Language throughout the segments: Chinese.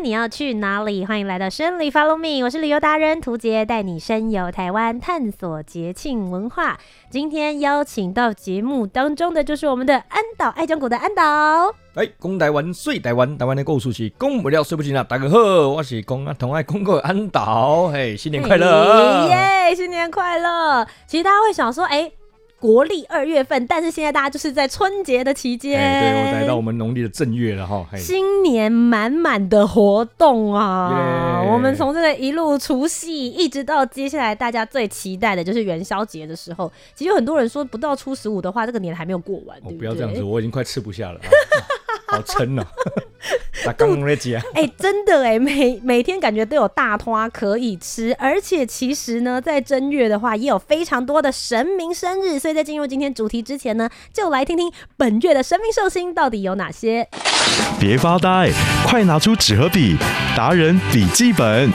你要去哪里？欢迎来到深旅 Follow Me，我是旅游达人涂杰，带你深游台湾，探索节庆文化。今天邀请到节目当中的就是我们的安岛爱讲古的安岛。哎，讲台湾，睡台湾，台湾的故事是讲不了，睡不醒啊！大家好，我是讲啊，同爱讲过安岛，嘿，新年快乐！耶，新年快乐！其实大家会想说，哎。国历二月份，但是现在大家就是在春节的期间，对，我来到我们农历的正月了哈，新年满满的活动啊.我们从这个一路除夕，一直到接下来大家最期待的就是元宵节的时候。其实有很多人说，不到初十五的话，这个年还没有过完，对不对？不要这样子，我已经快吃不下了。好撑哦！打刚刚那集啊，哎，真的哎，每每天感觉都有大花可以吃，而且其实呢，在正月的话，也有非常多的神明生日，所以在进入今天主题之前呢，就来听听本月的神明寿星到底有哪些。别发呆，快拿出纸和笔，达人笔记本。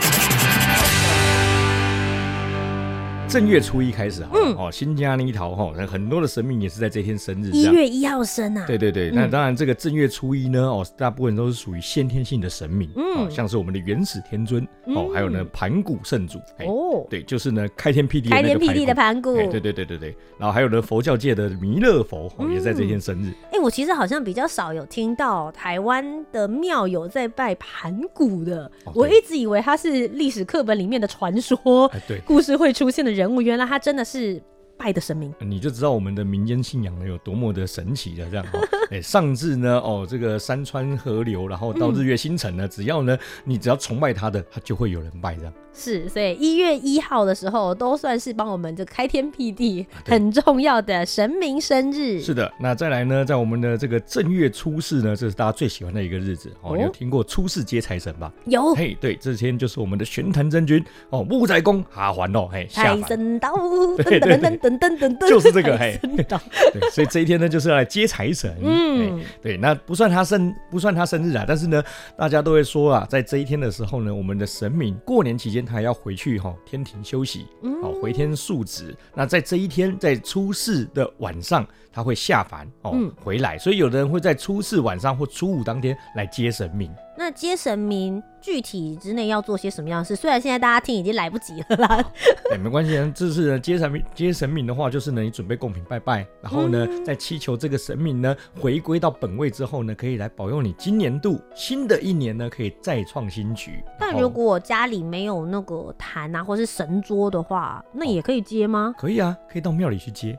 正月初一开始哈，哦，新家泥桃哈，很多的神明也是在这天生日。一月一号生啊？对对对，那当然这个正月初一呢，哦，大部分都是属于先天性的神明，嗯，像是我们的元始天尊，哦，还有呢盘古圣祖，哦，对，就是呢开天辟地开天辟地的盘古，对对对对对，然后还有呢佛教界的弥勒佛，哦，也在这天生日。哎，我其实好像比较少有听到台湾的庙有在拜盘古的，我一直以为他是历史课本里面的传说，对，故事会出现的。人物原来他真的是拜的神明，你就知道我们的民间信仰呢有多么的神奇了这样。哎，上至呢哦这个山川河流，然后到日月星辰呢，只要呢你只要崇拜他的，他就会有人拜这样。是，所以一月一号的时候都算是帮我们这开天辟地很重要的神明生日。是的，那再来呢，在我们的这个正月初四呢，这是大家最喜欢的一个日子哦。你有听过初四接财神吧？有。嘿，对，这天就是我们的玄坛真君哦，木宅公哈环哦，嘿，财神到，噔噔噔噔噔噔噔，就是这个嘿。对，所以这一天呢，就是要来接财神。嗯，对，那不算他生不算他生日啊，但是呢，大家都会说啊，在这一天的时候呢，我们的神明过年期间。他还要回去哈天庭休息，好回天述职。那在这一天，在初四的晚上，他会下凡哦回来。所以有的人会在初四晚上或初五当天来接神明。那接神明具体之内要做些什么样的事？虽然现在大家听已经来不及了啦。哎，没关系，这是呢接神明接神明的话，就是呢你准备贡品拜拜，然后呢再祈求这个神明呢回归到本位之后呢，可以来保佑你今年度新的一年呢可以再创新局。但如果家里没有那个坛啊，或是神桌的话，那也可以接吗？可以啊，可以到庙里去接。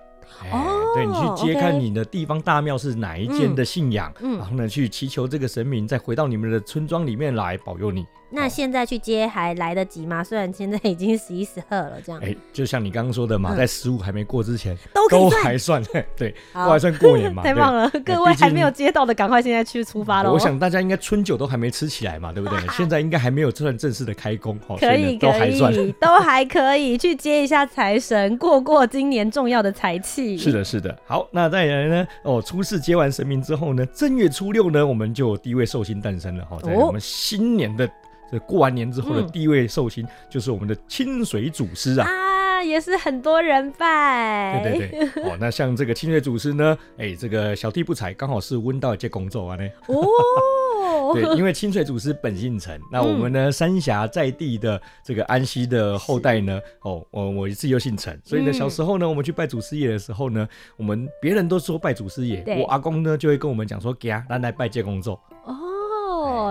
哦，对，你去接看你的地方大庙是哪一间的信仰，嗯，然后呢去祈求这个神明再回到你们的村庄里面来保佑你。那现在去接还来得及吗？虽然现在已经十一十二了，这样。哎，就像你刚刚说的嘛，在十五还没过之前都都还算，对，都还算过年嘛。太棒了，各位还没有接到的，赶快现在去出发了。我想大家应该春酒都还没吃起来嘛，对不对？现在应该还没有算正式的开工，可以可以，都还可以去接一下财神，过过今年重要的财气。是的，是的。好，那再来呢？哦，初四接完神明之后呢，正月初六呢，我们就有第一位寿星诞生了哈，在我们新年的。这过完年之后的第一位寿星就是我们的清水祖师啊，啊，也是很多人拜。对对对，哦，那像这个清水祖师呢，哎，这个小弟不才，刚好是温道接工作啊呢。哦，对，因为清水祖师本姓陈，那我们呢三峡在地的这个安溪的后代呢，哦，我我自己又姓陈，所以呢小时候呢，我们去拜祖师爷的时候呢，我们别人都说拜祖师爷，我阿公呢就会跟我们讲说，给啊，来来拜接工作。哦，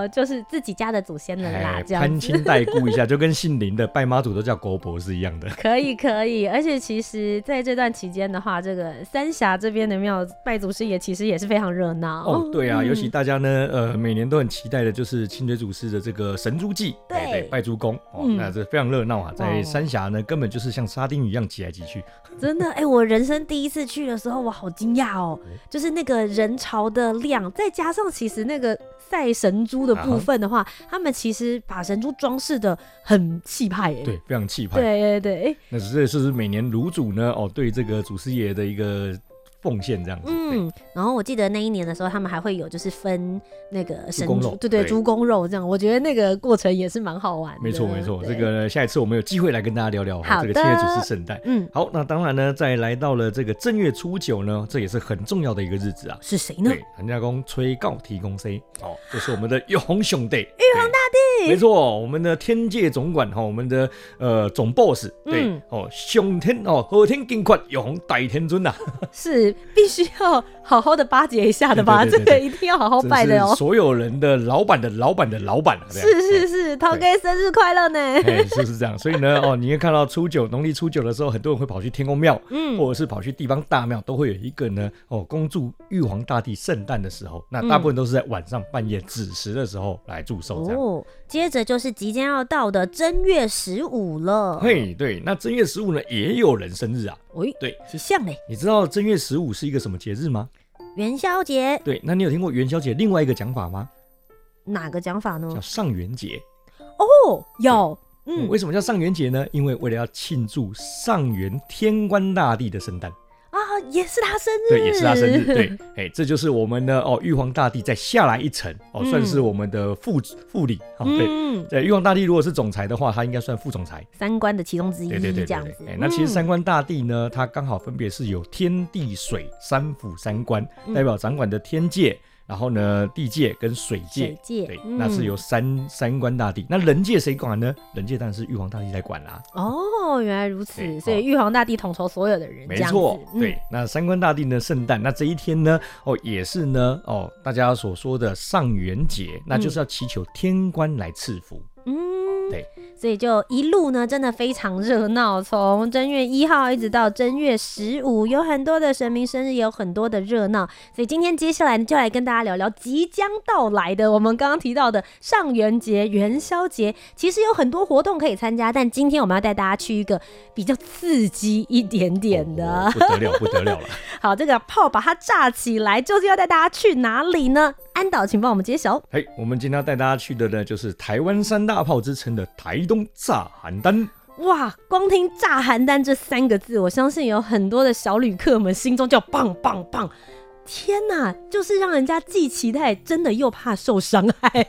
就是自己家的祖先的啦，这样攀亲带故一下，就跟姓林的拜妈祖都叫国伯是一样的。可以可以，而且其实在这段期间的话，这个三峡这边的庙拜祖师也其实也是非常热闹。哦，对啊，嗯、尤其大家呢，呃，每年都很期待的就是清水祖师的这个神猪祭，对对，拜猪公哦，嗯、那这非常热闹啊，在三峡呢，根本就是像沙丁鱼一样挤来挤去。真的，哎、欸，我人生第一次去的时候，我好惊讶哦，就是那个人潮的量，再加上其实那个赛神猪的的部分的话，啊、他们其实把神珠装饰的很气派耶，对，非常气派。对对对，那这是每年炉主呢，哦，对这个祖师爷的一个。奉献这样子，嗯，然后我记得那一年的时候，他们还会有就是分那个神猪，猪对对，猪公肉这样，我觉得那个过程也是蛮好玩的。没错没错，这个下一次我们有机会来跟大家聊聊这个七月祖师圣诞。嗯，好，那当然呢，在来到了这个正月初九呢，这也是很重要的一个日子啊。是谁呢？人家公吹告提供 C，哦，就是我们的玉皇兄弟，玉皇大帝，没错，我们的天界总管哈，我们的呃总 boss，对，哦，上天哦，和天金钧玉皇大天尊呐，是必须要。好好的巴结一下的吧，这个一定要好好拜的哦。所有人的老板的老板的老板，是是是，涛哥生日快乐呢！哎，就是这样。所以呢，哦，你会看到初九，农历初九的时候，很多人会跑去天公庙，嗯，或者是跑去地方大庙，都会有一个呢，哦，恭祝玉皇大帝圣诞的时候，那大部分都是在晚上半夜子时的时候来祝寿。哦，接着就是即将要到的正月十五了。嘿，对，那正月十五呢，也有人生日啊。喂，对，是像嘞。你知道正月十五是一个什么节日吗？元宵节。对，那你有听过元宵节另外一个讲法吗？哪个讲法呢？叫上元节。哦，有。嗯，为什么叫上元节呢？因为为了要庆祝上元天官大帝的圣诞。啊，也是他生日，对，也是他生日，对，哎、欸，这就是我们的哦，玉皇大帝再下来一层哦，嗯、算是我们的副副理啊，对，对，玉皇大帝如果是总裁的话，他应该算副总裁，三官的其中之一，对对对，对，这样子。哎、欸，那其实三官大帝呢，他刚好分别是有天地水三府三官，嗯、代表掌管的天界。然后呢，地界跟水界，水界对，嗯、那是由三三官大帝。那人界谁管呢？人界当然是玉皇大帝在管啦。哦，原来如此，所以玉皇大帝统筹所有的人。没错，嗯、对。那三官大帝呢，圣诞，那这一天呢，哦，也是呢，哦，大家所说的上元节，那就是要祈求天官来赐福。嗯，对。所以就一路呢，真的非常热闹。从正月一号一直到正月十五，有很多的神明生日，也有很多的热闹。所以今天接下来就来跟大家聊聊即将到来的我们刚刚提到的上元节、元宵节。其实有很多活动可以参加，但今天我们要带大家去一个比较刺激一点点的，不得了，不得了了。好，这个炮把它炸起来，究竟要带大家去哪里呢？安导，请帮我们揭晓。嘿，我们今天要带大家去的呢，就是台湾三大炮之称的台东炸邯郸。哇，光听炸邯郸这三个字，我相信有很多的小旅客们心中叫棒棒棒。天呐，就是让人家既期待，真的又怕受伤害。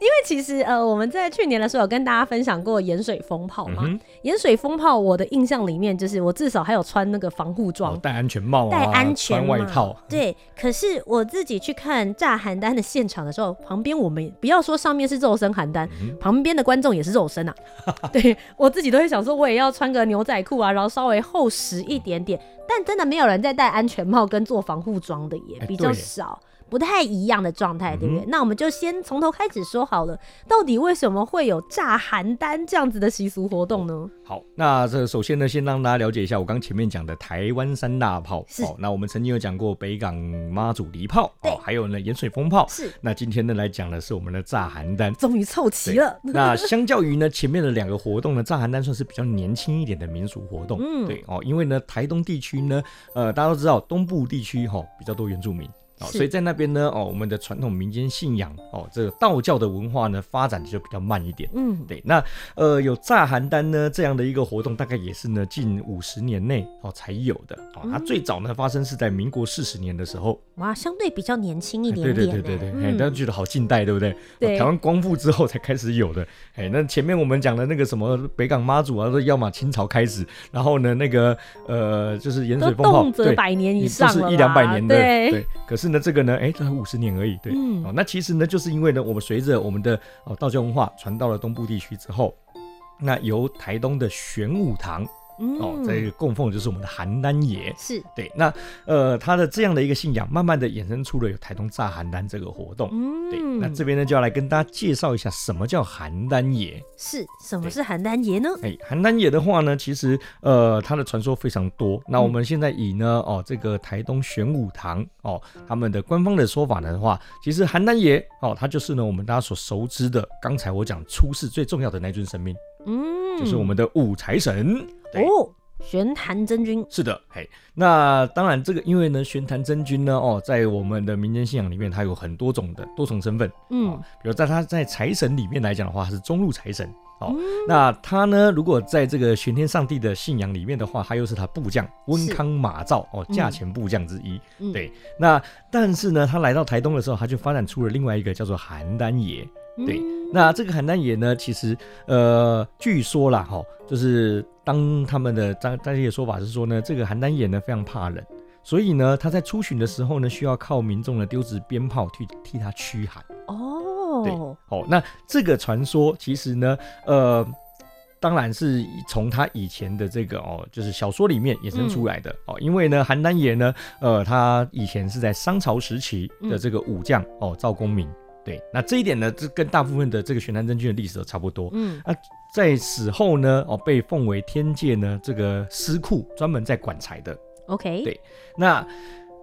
因为其实呃，我们在去年的时候有跟大家分享过盐水风炮嘛。盐、水风炮，我的印象里面就是我至少还有穿那个防护装，戴、哦、安全帽、啊，戴安全帽，外套。对，可是我自己去看炸邯郸的现场的时候，旁边我们不要说上面是肉身邯郸，嗯、旁边的观众也是肉身啊。对，我自己都会想说，我也要穿个牛仔裤啊，然后稍微厚实一点点。但真的没有人在戴安全帽跟做防护装的也比较少。不太一样的状态，对不对？嗯、那我们就先从头开始说好了，到底为什么会有炸邯郸这样子的习俗活动呢？好，那这首先呢，先让大家了解一下我刚前面讲的台湾三大炮。是、哦。那我们曾经有讲过北港妈祖离炮，对、哦，还有呢盐水风炮。是。那今天呢来讲的是我们的炸邯郸，终于凑齐了。那相较于呢前面的两个活动呢，炸邯郸算是比较年轻一点的民俗活动。嗯，对哦，因为呢台东地区呢，呃大家都知道东部地区哈、哦、比较多原住民。哦，所以在那边呢，哦，我们的传统民间信仰，哦，这个道教的文化呢，发展就比较慢一点。嗯，对。那呃，有炸邯郸呢这样的一个活动，大概也是呢近五十年内哦才有的。哦，它最早呢发生是在民国四十年的时候。哇，相对比较年轻一点点。对对对对对，哎、嗯，大家觉得好近代，对不对？对。台湾光复之后才开始有的。哎，那前面我们讲的那个什么北港妈祖啊，说要么清朝开始，然后呢那个呃就是盐水风炮，动辄百年以上是一两百年的。对。对。可是呢这个呢，哎。五十年而已，对，嗯、哦，那其实呢，就是因为呢，我们随着我们的哦道教文化传到了东部地区之后，那由台东的玄武堂。嗯、哦，这个供奉就是我们的邯郸爷，是对。那呃，他的这样的一个信仰，慢慢的衍生出了有台东炸邯郸这个活动。嗯，对。那这边呢，就要来跟大家介绍一下什么叫邯郸爷。是，什么是邯郸爷呢？哎，邯郸爷的话呢，其实呃，他的传说非常多。那我们现在以呢，哦，这个台东玄武堂哦，他们的官方的说法的话，其实邯郸爷哦，他就是呢我们大家所熟知的，刚才我讲出世最重要的那尊神明。嗯，就是我们的武财神。对。哦，玄坛真君。是的，嘿，那当然这个，因为呢，玄坛真君呢，哦，在我们的民间信仰里面，它有很多种的多重身份，嗯、哦，比如在他在财神里面来讲的话，他是中路财神，哦，嗯、那他呢，如果在这个玄天上帝的信仰里面的话，他又是他部将温康马造哦，价钱部将之一，嗯、对，那但是呢，他来到台东的时候，他就发展出了另外一个叫做邯郸爷。对，那这个邯郸爷呢，其实呃，据说啦，哈，就是当他们的当当地的说法是说呢，这个邯郸野呢非常怕冷，所以呢，他在出巡的时候呢，需要靠民众的丢掷鞭炮去替他驱寒。哦，对，哦，那这个传说其实呢，呃，当然是从他以前的这个哦，就是小说里面衍生出来的哦，嗯、因为呢，邯郸爷呢，呃，他以前是在商朝时期的这个武将、嗯、哦，赵公明。对，那这一点呢，这跟大部分的这个玄坛真君的历史都差不多。嗯，那、啊、在死后呢，哦，被奉为天界呢这个司库，专门在管财的。OK，对，那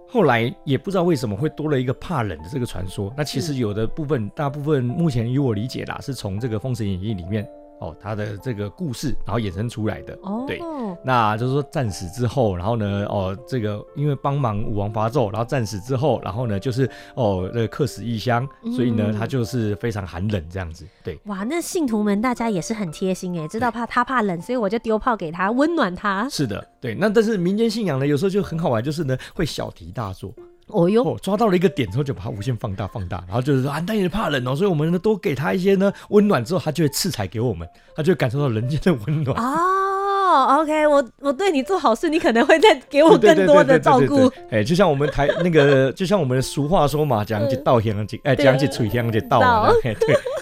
后来也不知道为什么会多了一个怕冷的这个传说。那其实有的部分，嗯、大部分目前以我理解啦，是从这个《封神演义》里面。哦，他的这个故事，然后衍生出来的，哦，对，那就是说战死之后，然后呢，哦，这个因为帮忙武王伐纣，然后战死之后，然后呢，就是哦，那个客死异乡，所以呢，他就是非常寒冷这样子，对。哇，那信徒们大家也是很贴心哎，知道怕他怕冷，所以我就丢炮给他，温暖他。是的，对。那但是民间信仰呢，有时候就很好玩，就是呢，会小题大做。哦哟，抓到了一个点之后，就把它无限放大放大，然后就是说啊，但也怕冷哦，所以我们呢多给他一些呢温暖之后，他就会赐财给我们，他就会感受到人间的温暖。哦，OK，我我对你做好事，你可能会再给我更多的照顾。哎，就像我们台那个，就像我们的俗话说嘛，讲起道香就哎，讲句吹香就道了，对，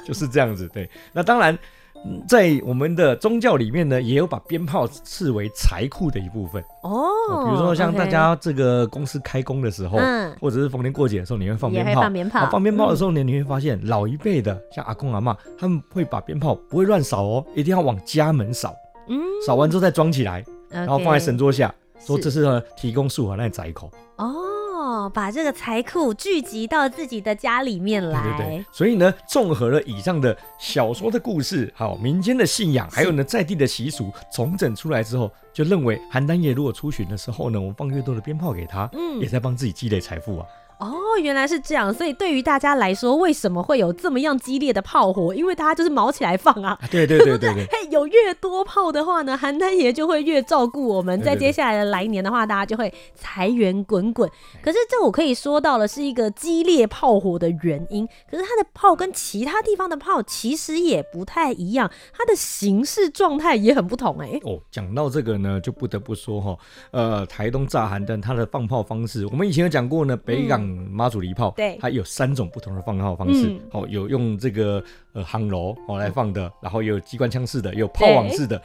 就是这样子。对，那当然。在我们的宗教里面呢，也有把鞭炮视为财库的一部分哦。比如说像大家这个公司开工的时候，嗯，或者是逢年过节的时候，你会放鞭炮。放鞭炮，放鞭炮的时候呢，你会发现老一辈的，像阿公阿妈，他们会把鞭炮不会乱扫哦，一定要往家门扫。嗯，扫完之后再装起来，然后放在神桌下，说这是提供树和那窄口。哦。哦，把这个财库聚集到自己的家里面来。对对对，所以呢，综合了以上的小说的故事，好民间的信仰，还有呢在地的习俗，重整出来之后，就认为邯郸爷如果出巡的时候呢，我们放越多的鞭炮给他，嗯，也在帮自己积累财富啊。哦，原来是这样，所以对于大家来说，为什么会有这么样激烈的炮火？因为大家就是毛起来放啊。对对对对对。嘿，有越多炮的话呢，邯郸爷就会越照顾我们。在接下来的来年的话，大家就会财源滚滚。可是这我可以说到了是一个激烈炮火的原因。可是它的炮跟其他地方的炮其实也不太一样，它的形式状态也很不同哎、欸。哦，讲到这个呢，就不得不说哈，呃，台东炸邯郸它的放炮方式，我们以前有讲过呢，北港、嗯。妈祖礼炮，对，它有三种不同的放炮方式。好、嗯，有用这个呃夯楼哦来放的，然后有机关枪式的，有炮网式的。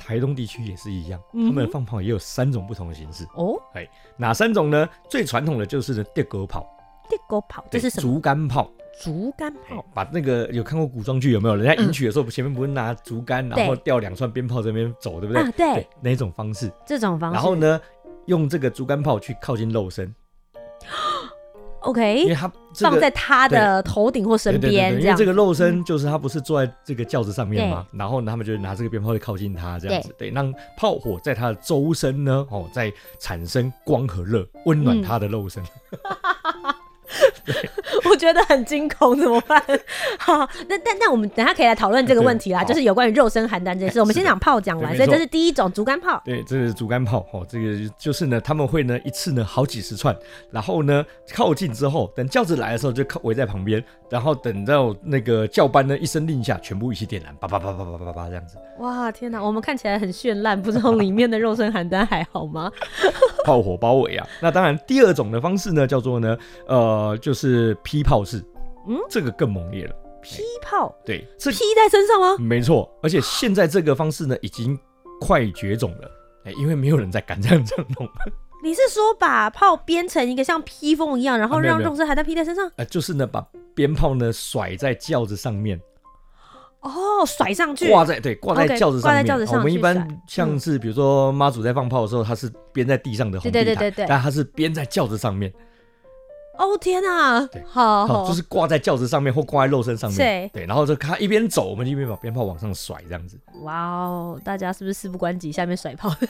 台东地区也是一样，他们的放炮也有三种不同的形式。哦，哎，哪三种呢？最传统的就是呢电狗炮。电狗炮，这是什么？竹竿炮。竹竿炮，把那个有看过古装剧有没有？人家迎娶的时候，前面不是拿竹竿，然后吊两串鞭炮在那边走，对不对？啊，对。那种方式？这种方式。然后呢，用这个竹竿炮去靠近肉身。OK，因为他、这个、放在他的头顶或身边，因为这个肉身就是他不是坐在这个轿子上面嘛，对。然后呢他们就拿这个鞭炮去靠近他，这样子，对，对，让炮火在他的周身呢，哦，在产生光和热，温暖他的肉身。我觉得很惊恐，怎么办？好，那但那我们等下可以来讨论这个问题啦，就是有关于肉身邯郸这件事。我们先讲炮讲完，所以这是第一种竹竿炮。对，这是竹竿炮。哦，这个就是呢，他们会呢一次呢好几十串，然后呢靠近之后，等轿子来的时候就靠围在旁边，然后等到那个教班呢一声令下，全部一起点燃，叭叭叭叭叭叭叭这样子。哇，天哪！我们看起来很绚烂，不知道里面的肉身邯郸还好吗？炮火包围啊！那当然，第二种的方式呢，叫做呢，呃，就是劈炮式，嗯，这个更猛烈了。劈炮，对，是劈在身上吗？没错，而且现在这个方式呢，已经快绝种了，哎，因为没有人再敢这样这样弄。你是说把炮编成一个像披风一样，然后让肉身还在披在身上？呃，就是呢，把鞭炮呢甩在轿子上面。哦，甩上去，挂在对，挂在轿子上面。Okay, 我们一般像是比如说妈祖在放炮的时候，它是编在地上的红地毯，对对对对，但它是编在轿子上面。哦天啊，对好好，就是挂在轿子上面或挂在肉身上面，对对，然后就他一边走，我们一边把鞭炮往上甩，这样子。哇哦，大家是不是事不关己，下面甩炮？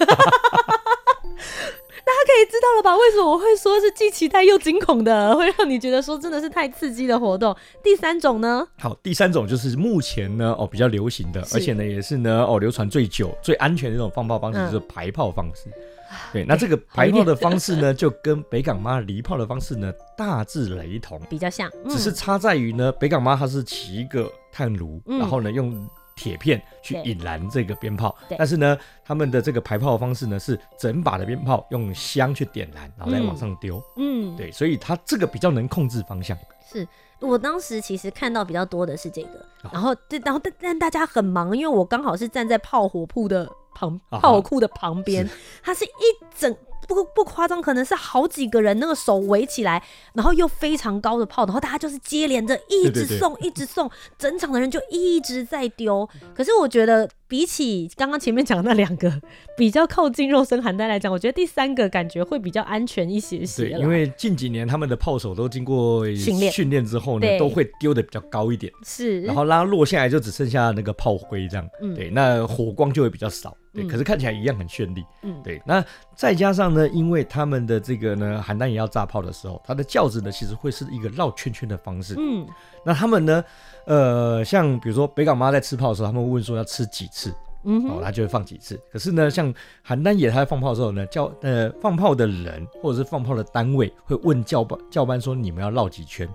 大家可以知道了吧？为什么我会说是既期待又惊恐的，会让你觉得说真的是太刺激的活动？第三种呢？好，第三种就是目前呢哦比较流行的，而且呢也是呢哦流传最久、最安全的一种放炮方式，嗯就是排炮方式。对，那这个排炮的方式呢，就跟北港妈离炮的方式呢大致雷同，比较像，嗯、只是差在于呢，北港妈她是起一个炭炉，嗯。然后呢用铁片去引燃这个鞭炮，但是呢，他们的这个排炮的方式呢是整把的鞭炮用香去点燃，然后再往上丢。嗯，对，所以它这个比较能控制方向。是我当时其实看到比较多的是这个，然后对，然后但但大家很忙，因为我刚好是站在炮火铺的旁，炮库的旁边是，它是一整。不不夸张，可能是好几个人那个手围起来，然后又非常高的炮，然后大家就是接连着一直送，一直送，整场的人就一直在丢。可是我觉得比起刚刚前面讲的那两个比较靠近肉身邯郸来讲，我觉得第三个感觉会比较安全一些些。对，因为近几年他们的炮手都经过训练训练之后呢，都会丢的比较高一点，是，然后拉落下来就只剩下那个炮灰这样。嗯对，那火光就会比较少。对，嗯可是看起来一样很绚丽。嗯，对，那再加上呢，因为他们的这个呢，邯郸也要炸炮的时候，它的轿子呢，其实会是一个绕圈圈的方式。嗯，那他们呢，呃，像比如说北港妈在吃炮的时候，他们会问说要吃几次，哦，嗯哦，他就会放几次。可是呢，像邯郸野他在放炮的时候呢，教呃放炮的人或者是放炮的单位会问教班教班说你们要绕几圈？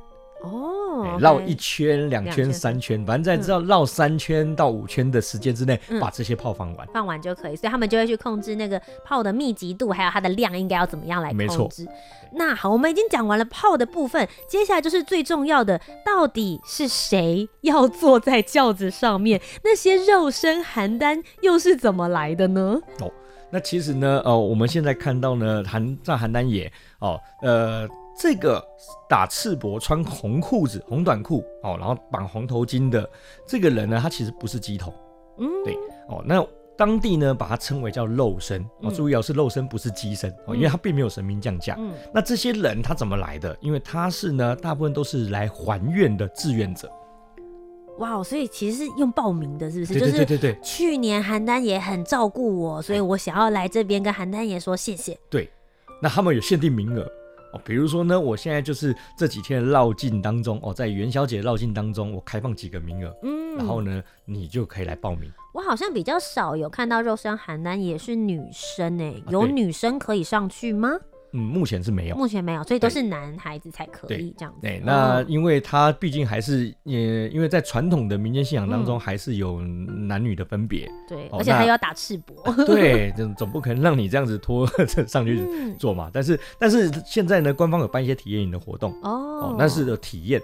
哦，绕一圈、两圈、三圈，反正在知道绕三圈到五圈的时间之内，嗯把这些炮放完。放完就可以，所以他们就会去控制那个炮的密集度，还有它的量应该要怎么样来没错控制。那好，我们已经讲完了炮的部分，接下来就是最重要的，到底是谁要坐在轿子上面？那些肉身邯郸又是怎么来的呢？哦那其实呢，呃，我们现在看到呢，邯在邯郸野哦，呃，这个打赤膊、穿红裤子、红短裤哦，然后绑红头巾的这个人呢，他其实不是乩童，嗯，对哦，那当地呢把他称为叫肉身哦，嗯注意哦，是肉身，不是乩身哦，因为他并没有神明降驾。嗯，那这些人他怎么来的？因为他是呢，大部分都是来还愿的志愿者。哇，所以其实是用报名的，是不是？对对对对去年邯郸爷很照顾我，所以我想要来这边跟邯郸爷说谢谢。对，那他们有限定名额哦，比如说呢，我现在就是这几天的绕境当中哦，在元宵节绕境当中，我开放几个名额，嗯，然后呢，你就可以来报名。我好像比较少有看到肉身邯郸也是女生哎、啊有女生可以上去吗？嗯，目前是没有。目前没有，所以都是男孩子才可以这样子。对，那哦因为他毕竟还是也，因为在传统的民间信仰当中，嗯还是有男女的分别。对，而且还要打赤膊。对，总 总不可能让你这样子拖上去嗯，做嘛。但是但是现在呢，官方有办一些体验营的活动哦哦，，那是有体验，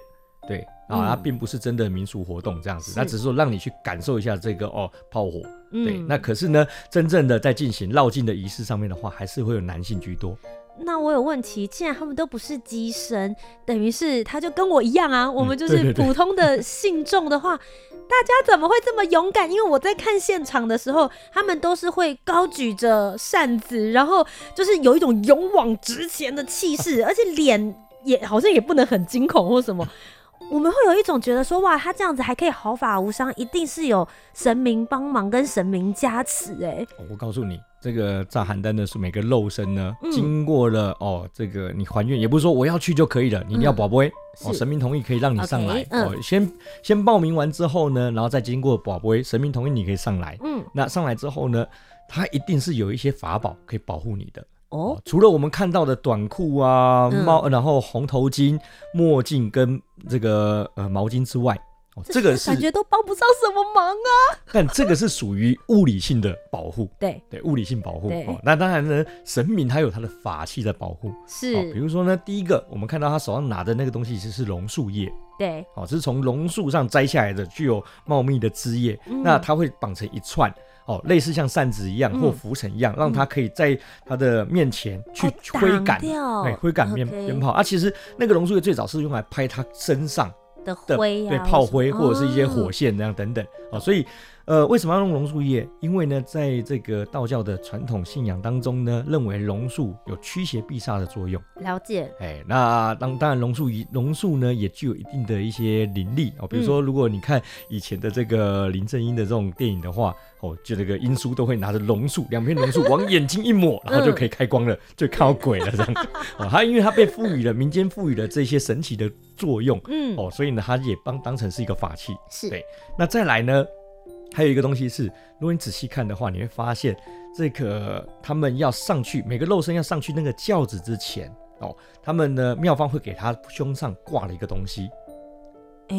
对啊，嗯它并不是真的民俗活动这样子，是那只是说让你去感受一下这个哦炮火。对，嗯那可是呢，真正的在进行绕境的仪式上面的话，还是会有男性居多。那我有问题，既然他们都不是机身，等于是他就跟我一样啊，我们就是普通的 信众的话，大家怎么会这么勇敢？因为我在看现场的时候，他们都是会高举着扇子，然后就是有一种勇往直前的气势，而且脸也好像也不能很惊恐或什么。我们会有一种觉得说，哇，他这样子还可以毫发无伤，一定是有神明帮忙跟神明加持哎。哦我告诉你，这个炸邯郸的是每个肉身呢，嗯经过了哦，这个你还愿，也不是说我要去就可以了，你一定要宝贝、哦，神明同意可以让你上来哦。先先报名完之后呢，然后再经过宝贝，神明同意你可以上来。嗯，那上来之后呢，他一定是有一些法宝可以保护你的。哦？哦，，除了我们看到的短裤啊、嗯。帽，然后红头巾、墨镜跟这个呃毛巾之外，哦，这个是感，觉都帮不上什么忙啊。但这个是属于物理性的保护，对，对，物理性保护哦。那当然呢，神明他有他的法器在保护，是，哦，比如说呢，第一个我们看到他手上拿的那个东西其实是榕树叶，对，哦，这是从榕树上摘下来的，具有茂密的枝叶，嗯。那它会绑成一串。哦，类似像扇子一样嗯。或浮尘一样，让它可以在他的面前去挥杆，掉。哎，挥杆鞭鞭炮。啊。其实那个龙树叶最早是用来拍他身上的的灰啊，对炮灰或者是一些火哦线那样等等。哦，所以呃，为什么要用榕树叶？因为呢，在这个道教的传统信仰当中呢，认为榕树有驱邪避煞的作用。了解。哎，那当当然榕树一榕树呢，也具有一定的一些灵力哦。比如说，如果你看以前的这个林正英的这种电影的话，哦，就这个英叔都会拿着榕树，两片榕树往眼睛一抹，然后就可以开光了，就看到鬼了这样子。哦，他因为他被赋予了民间赋予了这些神奇的作用，嗯，哦，所以呢，他也帮当成是一个法器。是对。那再来呢，还有一个东西是，如果你仔细看的话，你会发现这个他们要上去，每个肉身要上去那个轿子之前，哦，他们呢妙方会给他胸上挂了一个东西。哎，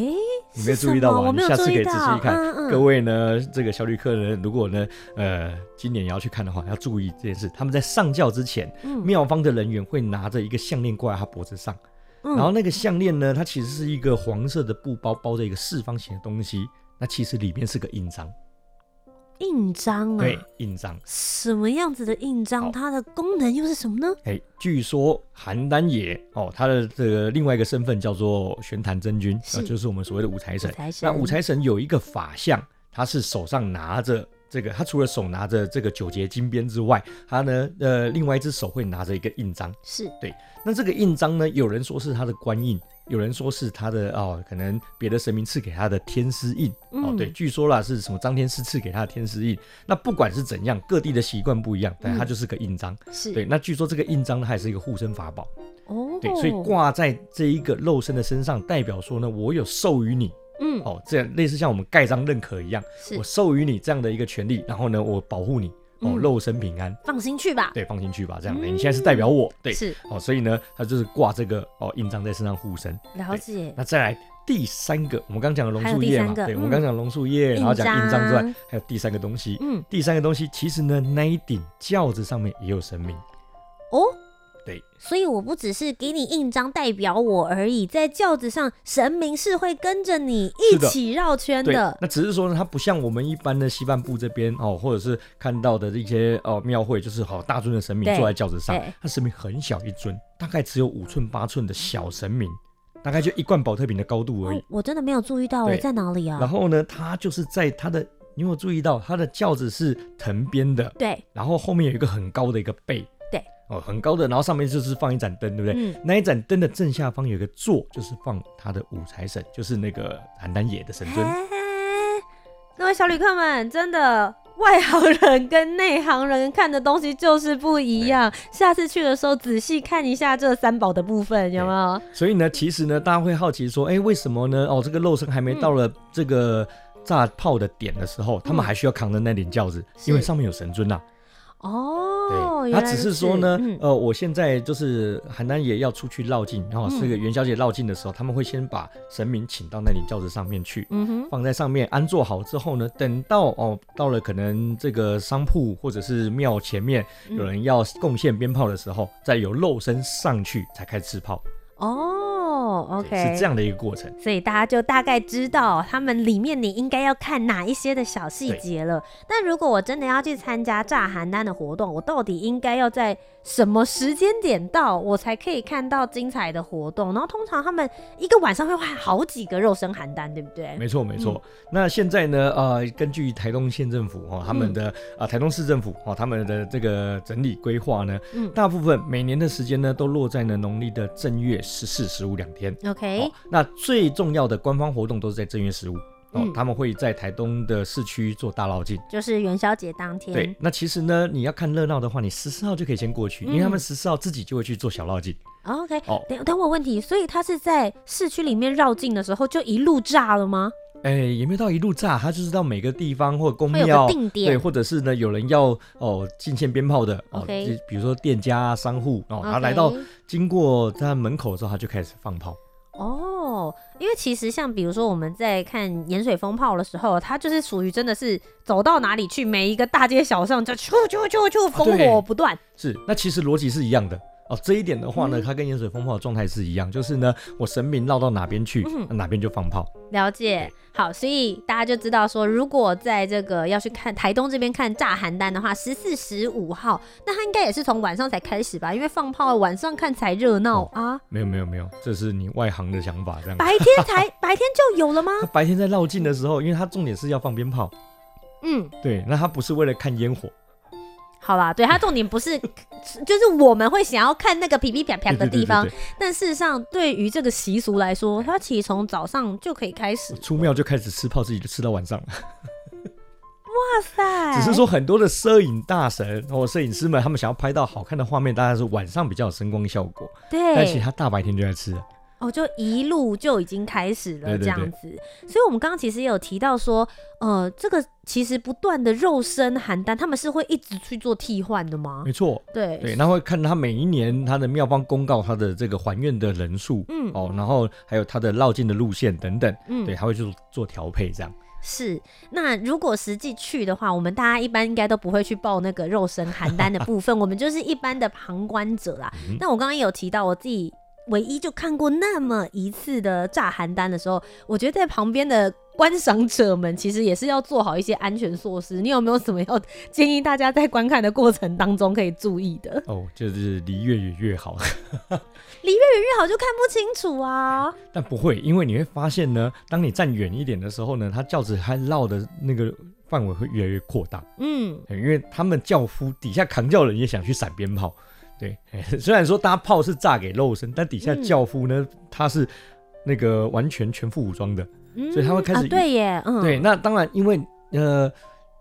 你没有注意到吗？我没有注意到。你下次可以仔细看。嗯嗯、各位呢，这个小旅客呢，如果呢，呃，今年也要去看的话，要注意这件事。他们在上轿之前，庙、嗯、方的人员会拿着一个项链挂在他脖子上，嗯、然后那个项链呢，它其实是一个黄色的布包，包着一个四方形的东西，那其实里面是个印章。印章啊，对，印章，什么样子的印章？它的功能又是什么呢？哎，据说邯郸爷哦，他的这个另外一个身份叫做玄坛真君，就是我们所谓的五财神。财神那五财神有一个法相，他是手上拿着这个，他除了手拿着这个九节金鞭之外，他呢，呃，另外一只手会拿着一个印章。是对，那这个印章呢，有人说是他的官印。有人说是他的哦，可能别的神明赐给他的天师印、嗯、哦，对，据说啦是什么张天师赐给他的天师印。那不管是怎样，各地的习惯不一样，但它就是个印章。是、嗯、对，那据说这个印章它也是一个护身法宝。哦，对，所以挂在这一个肉身的身上，代表说呢，我有授予你，嗯，哦，这样类似像我们盖章认可一样，我授予你这样的一个权利，然后呢，我保护你。哦，肉身平安，放心去吧。对，放心去吧。这样的，你现在是代表我，对，是哦，所以呢，他就是挂这个哦印章在身上护身。了解。那再来第三个，我们刚讲的榕树叶嘛，对，我们刚讲榕树叶，然后讲印章之外，还有第三个东西。嗯，第三个东西其实呢，那一顶轿子上面也有神明。哦。对，所以我不只是给你印章代表我而已，在轿子上神明是会跟着你一起绕圈的。的那只是说呢，它不像我们一般的西半部这边哦，或者是看到的一些哦庙会，就是好大尊的神明坐在轿子上，它神明很小一尊，大概只有五寸八寸的小神明，大概就一罐保特瓶的高度而已。哦、我真的没有注意到，在哪里啊？然后呢，它就是在它的，你有没有注意到它的轿子是藤编的？对，然后后面有一个很高的一个背。哦，很高的，然后上面就是放一盏灯，对不对？嗯、那一盏灯的正下方有一个座，就是放他的五财神，就是那个邯郸野的神尊。各位小旅客们，真的外行人跟内行人看的东西就是不一样。下次去的时候仔细看一下这三宝的部分，有没有？所以呢，其实呢，大家会好奇说，哎，为什么呢？哦，这个肉身还没到了这个炸炮的点的时候，嗯、他们还需要扛着那顶轿子，是因为上面有神尊呐、啊。哦，对，他只是说呢，嗯、呃，我现在就是邯郸爷要出去绕境，然后这个元宵节绕境的时候，嗯、他们会先把神明请到那顶轿子上面去，嗯哼，放在上面安坐好之后呢，等到哦到了可能这个商铺或者是庙前面有人要贡献鞭炮的时候，嗯、再由肉身上去才开始吃炮。哦。哦、oh，OK，是这样的一个过程，所以大家就大概知道他们里面你应该要看哪一些的小细节了。但如果我真的要去参加炸邯郸的活动，我到底应该要在什么时间点到，我才可以看到精彩的活动？然后通常他们一个晚上会换好几个肉身邯郸，对不对？没错，没错。嗯、那现在呢？呃，根据台东县政府哦，他们的啊、嗯呃、台东市政府哦，他们的这个整理规划呢，嗯，大部分每年的时间呢都落在呢农历的正月十四、十五两天。OK，哦，那最重要的官方活动都是在正月十五，哦，嗯、他们会在台东的市区做大绕境，就是元宵节当天。对，那其实呢，你要看热闹的话，你十四号就可以先过去，嗯、因为他们十四号自己就会去做小绕境。OK，哦，等等我问题，所以他是在市区里面绕境的时候就一路炸了吗？哎，也没有到一路炸，他就是到每个地方或者宫庙，对，或者是呢有人要哦进献鞭炮的哦，比如说店家啊、商户哦，他来到经过他门口的时候，他就开始放炮。哦，因为其实像比如说我们在看盐水风炮的时候，它就是属于真的是走到哪里去，每一个大街小巷就啾啾啾啾，烽火不断。是，那其实逻辑是一样的。哦，这一点的话呢，它跟盐水风炮的状态是一样，就是呢，我神明绕到哪边去，嗯哪边就放炮。了解，好，所以大家就知道说，如果在这个要去看台东这边看炸邯郸的话，十四、十五号，那它应该也是从晚上才开始吧？因为放炮晚上看才热闹啊。没有没有没有，这是你外行的想法，这样。白天才 白天就有了吗？白天在绕境的时候，因为它重点是要放鞭炮。嗯，对，那它不是为了看烟火。好啦，对，它重点不是，就是我们会想要看那个皮皮啪啪的地方，对对对对对，但事实上，对于这个习俗来说，它其实从早上就可以开始，出庙就开始吃泡，自己就吃到晚上了。哇塞！只是说很多的摄影大神或摄影师们，他们想要拍到好看的画面，当然是晚上比较有声光效果。对，但其实他大白天就在吃。哦，就一路就已经开始了这样子。所以我们刚刚其实也有提到说，呃，这个其实不断的肉身邯郸，他们是会一直去做替换的吗？没错，对对，那会看他每一年他的庙方公告他的这个还愿的人数，嗯，哦，然后还有他的绕境的路线等等，嗯，对，他会去做做调配这样。是，那如果实际去的话，我们大家一般应该都不会去报那个肉身邯郸的部分，我们就是一般的旁观者啦。那、嗯、我刚刚也有提到，我自己唯一就看过那么一次的炸邯郸的时候，我觉得在旁边的。观赏者们其实也是要做好一些安全措施。你有没有什么要建议大家在观看的过程当中可以注意的？哦，就是离越远越好，离越远越好就看不清楚啊。但不会，因为你会发现呢，当你站远一点的时候呢，它轿子还绕的那个范围会越来越扩大。嗯，因为他们轿夫底下扛轿人也想去闪鞭炮。对，虽然说搭炮是炸给肉身，但底下教夫呢，嗯、他是那个完全全副武装的。所以他会开始、对耶，嗯，对，那当然，因为呃，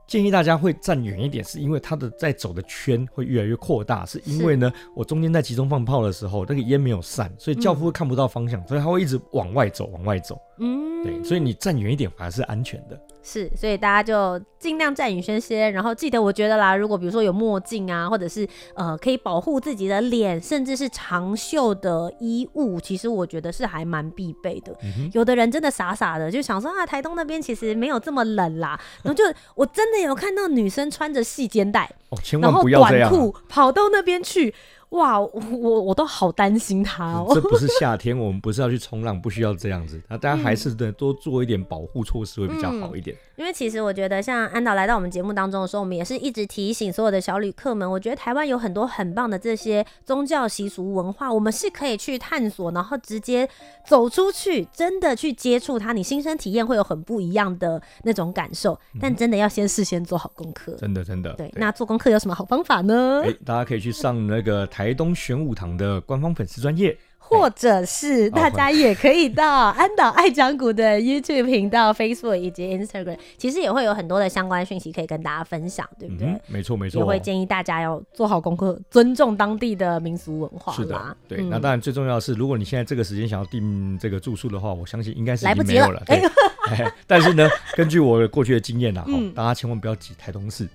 建议大家会站远一点，是因为它的在走的圈会越来越扩大，是因为呢，我中间在集中放炮的时候，那个烟没有散，所以教父会看不到方向，嗯、所以他会一直往外走，往外走，嗯，对，所以你站远一点反而是安全的。是，所以大家就尽量站远些些，然后记得，我觉得啦，如果比如说有墨镜啊，或者是呃可以保护自己的脸，甚至是长袖的衣物，其实我觉得是还蛮必备的。嗯、有的人真的傻傻的就想说啊，台东那边其实没有这么冷啦，然后就我真的有看到女生穿着细肩带，哦，千万不要这样，然后短裤跑到那边去。哇，我我我都好担心他哦。这不是夏天，我们不是要去冲浪，不需要这样子。那大家还是得多做一点保护措施会比较好一点。嗯，因为其实我觉得，像安导来到我们节目当中的时候，我们也是一直提醒所有的小旅客们，我觉得台湾有很多很棒的这些宗教习俗文化，我们是可以去探索，然后直接走出去，真的去接触它，你亲身体验会有很不一样的那种感受。但真的要先事先做好功课。真的真的。对，那做功课有什么好方法呢？欸，大家可以去上那个。台东玄武堂的官方粉丝专业，或者是大家也可以到安岛爱讲股的 YouTube 频道、Facebook 以及 Instagram，其实也会有很多的相关讯息可以跟大家分享，对不对？嗯、没错没错，也会建议大家要做好功课，尊重当地的民俗文化。是的，对。嗯、那当然最重要的是，如果你现在这个时间想要订这个住宿的话，我相信应该是已经没有了。来不及了。对，但是呢，根据我过去的经验啊，嗯、大家千万不要挤台东市。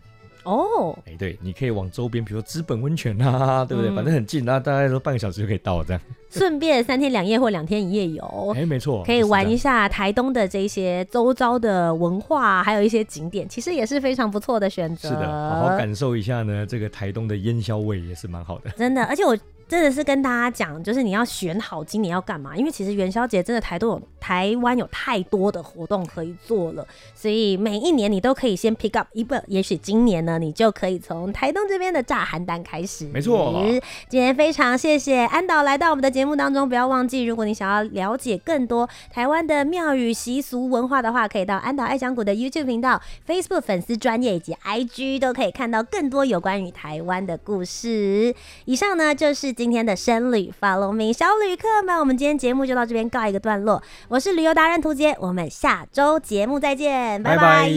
哦，哎，对，你可以往周边，比如说资本温泉啊，对不对？嗯、反正很近，啊大概说半个小时就可以到这样。顺便三天两夜或两天一夜游，哎，没错，可以玩一下台东的这些周遭的文化，还有一些景点，其实也是非常不错的选择。是的，好好感受一下呢，这个台东的烟硝味也是蛮好的。真的，而且我。真的是跟大家讲，就是你要选好今年要干嘛，因为其实元宵节真的台东有台湾有太多的活动可以做了，所以每一年你都可以先 pick up 一本，也许今年呢，你就可以从台东这边的炸邯郸开始。没错，今天非常谢谢安导来到我们的节目当中，不要忘记，如果你想要了解更多台湾的庙宇习俗文化的话，可以到安导爱讲古的 YouTube 频道、Facebook 粉丝专业以及 IG 都可以看到更多有关于台湾的故事。以上呢就是。今天的生旅，Follow me，小旅客们，我们今天节目就到这边告一个段落。我是旅游达人涂杰，我们下周节目再见，拜拜。